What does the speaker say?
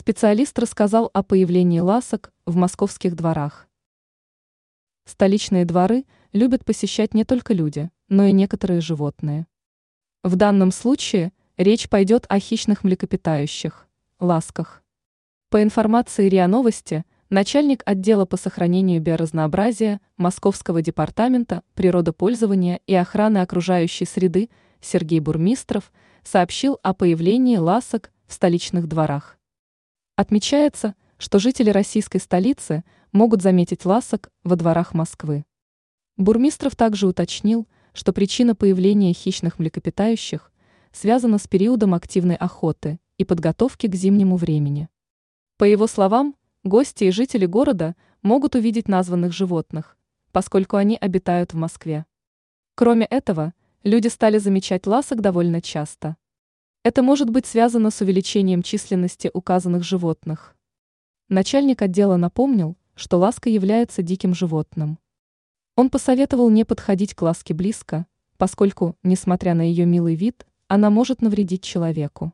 Специалист рассказал о появлении ласок в московских дворах. Столичные дворы любят посещать не только люди, но и некоторые животные. В данном случае речь пойдет о хищных млекопитающих – ласках. По информации РИА Новости, начальник отдела по сохранению биоразнообразия Московского департамента природопользования и охраны окружающей среды Сергей Бурмистров сообщил о появлении ласок в столичных дворах. Отмечается, что жители российской столицы могут заметить ласок во дворах Москвы. Бурмистров также уточнил, что причина появления хищных млекопитающих связана с периодом активной охоты и подготовки к зимнему времени. По его словам, гости и жители города могут увидеть названных животных, поскольку они обитают в Москве. Кроме этого, люди стали замечать ласок довольно часто. Это может быть связано с увеличением численности указанных животных. Начальник отдела напомнил, что ласка является диким животным. Он посоветовал не подходить к ласке близко, поскольку, несмотря на ее милый вид, она может навредить человеку.